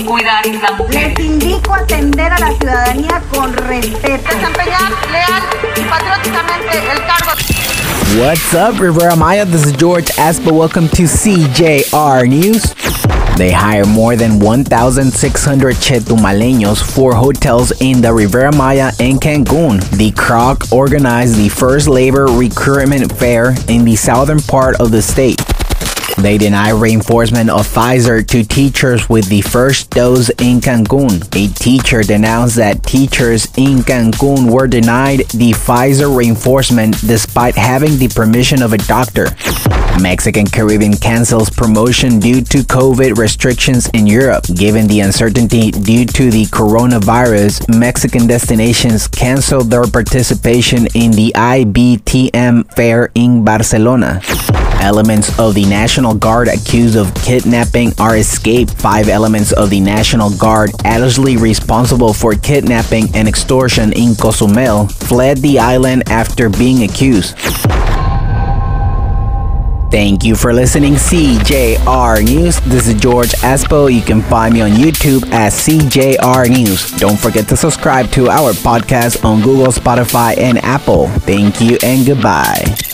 corazón cuidar Isla Les indico atender a la ciudadanía con respeto. Desempeñar leal y patrióticamente el cargo. What's up, Riviera Maya? This is George Aspa. Welcome to CJR News. They hire more than 1,600 Chetumaleños for hotels in the Riviera Maya and Cancun. The CROC organized the first labor recruitment fair in the southern part of the state. They deny reinforcement of Pfizer to teachers with the first dose in Cancun. A teacher denounced that teachers in Cancun were denied the Pfizer reinforcement despite having the permission of a doctor. Mexican Caribbean cancels promotion due to COVID restrictions in Europe. Given the uncertainty due to the coronavirus, Mexican destinations canceled their participation in the IBTM fair in Barcelona. Elements of the National Guard accused of kidnapping are escaped. Five elements of the National Guard allegedly responsible for kidnapping and extortion in Cozumel fled the island after being accused. Thank you for listening, CJR News. This is George Aspo. You can find me on YouTube as CJR News. Don't forget to subscribe to our podcast on Google, Spotify, and Apple. Thank you and goodbye.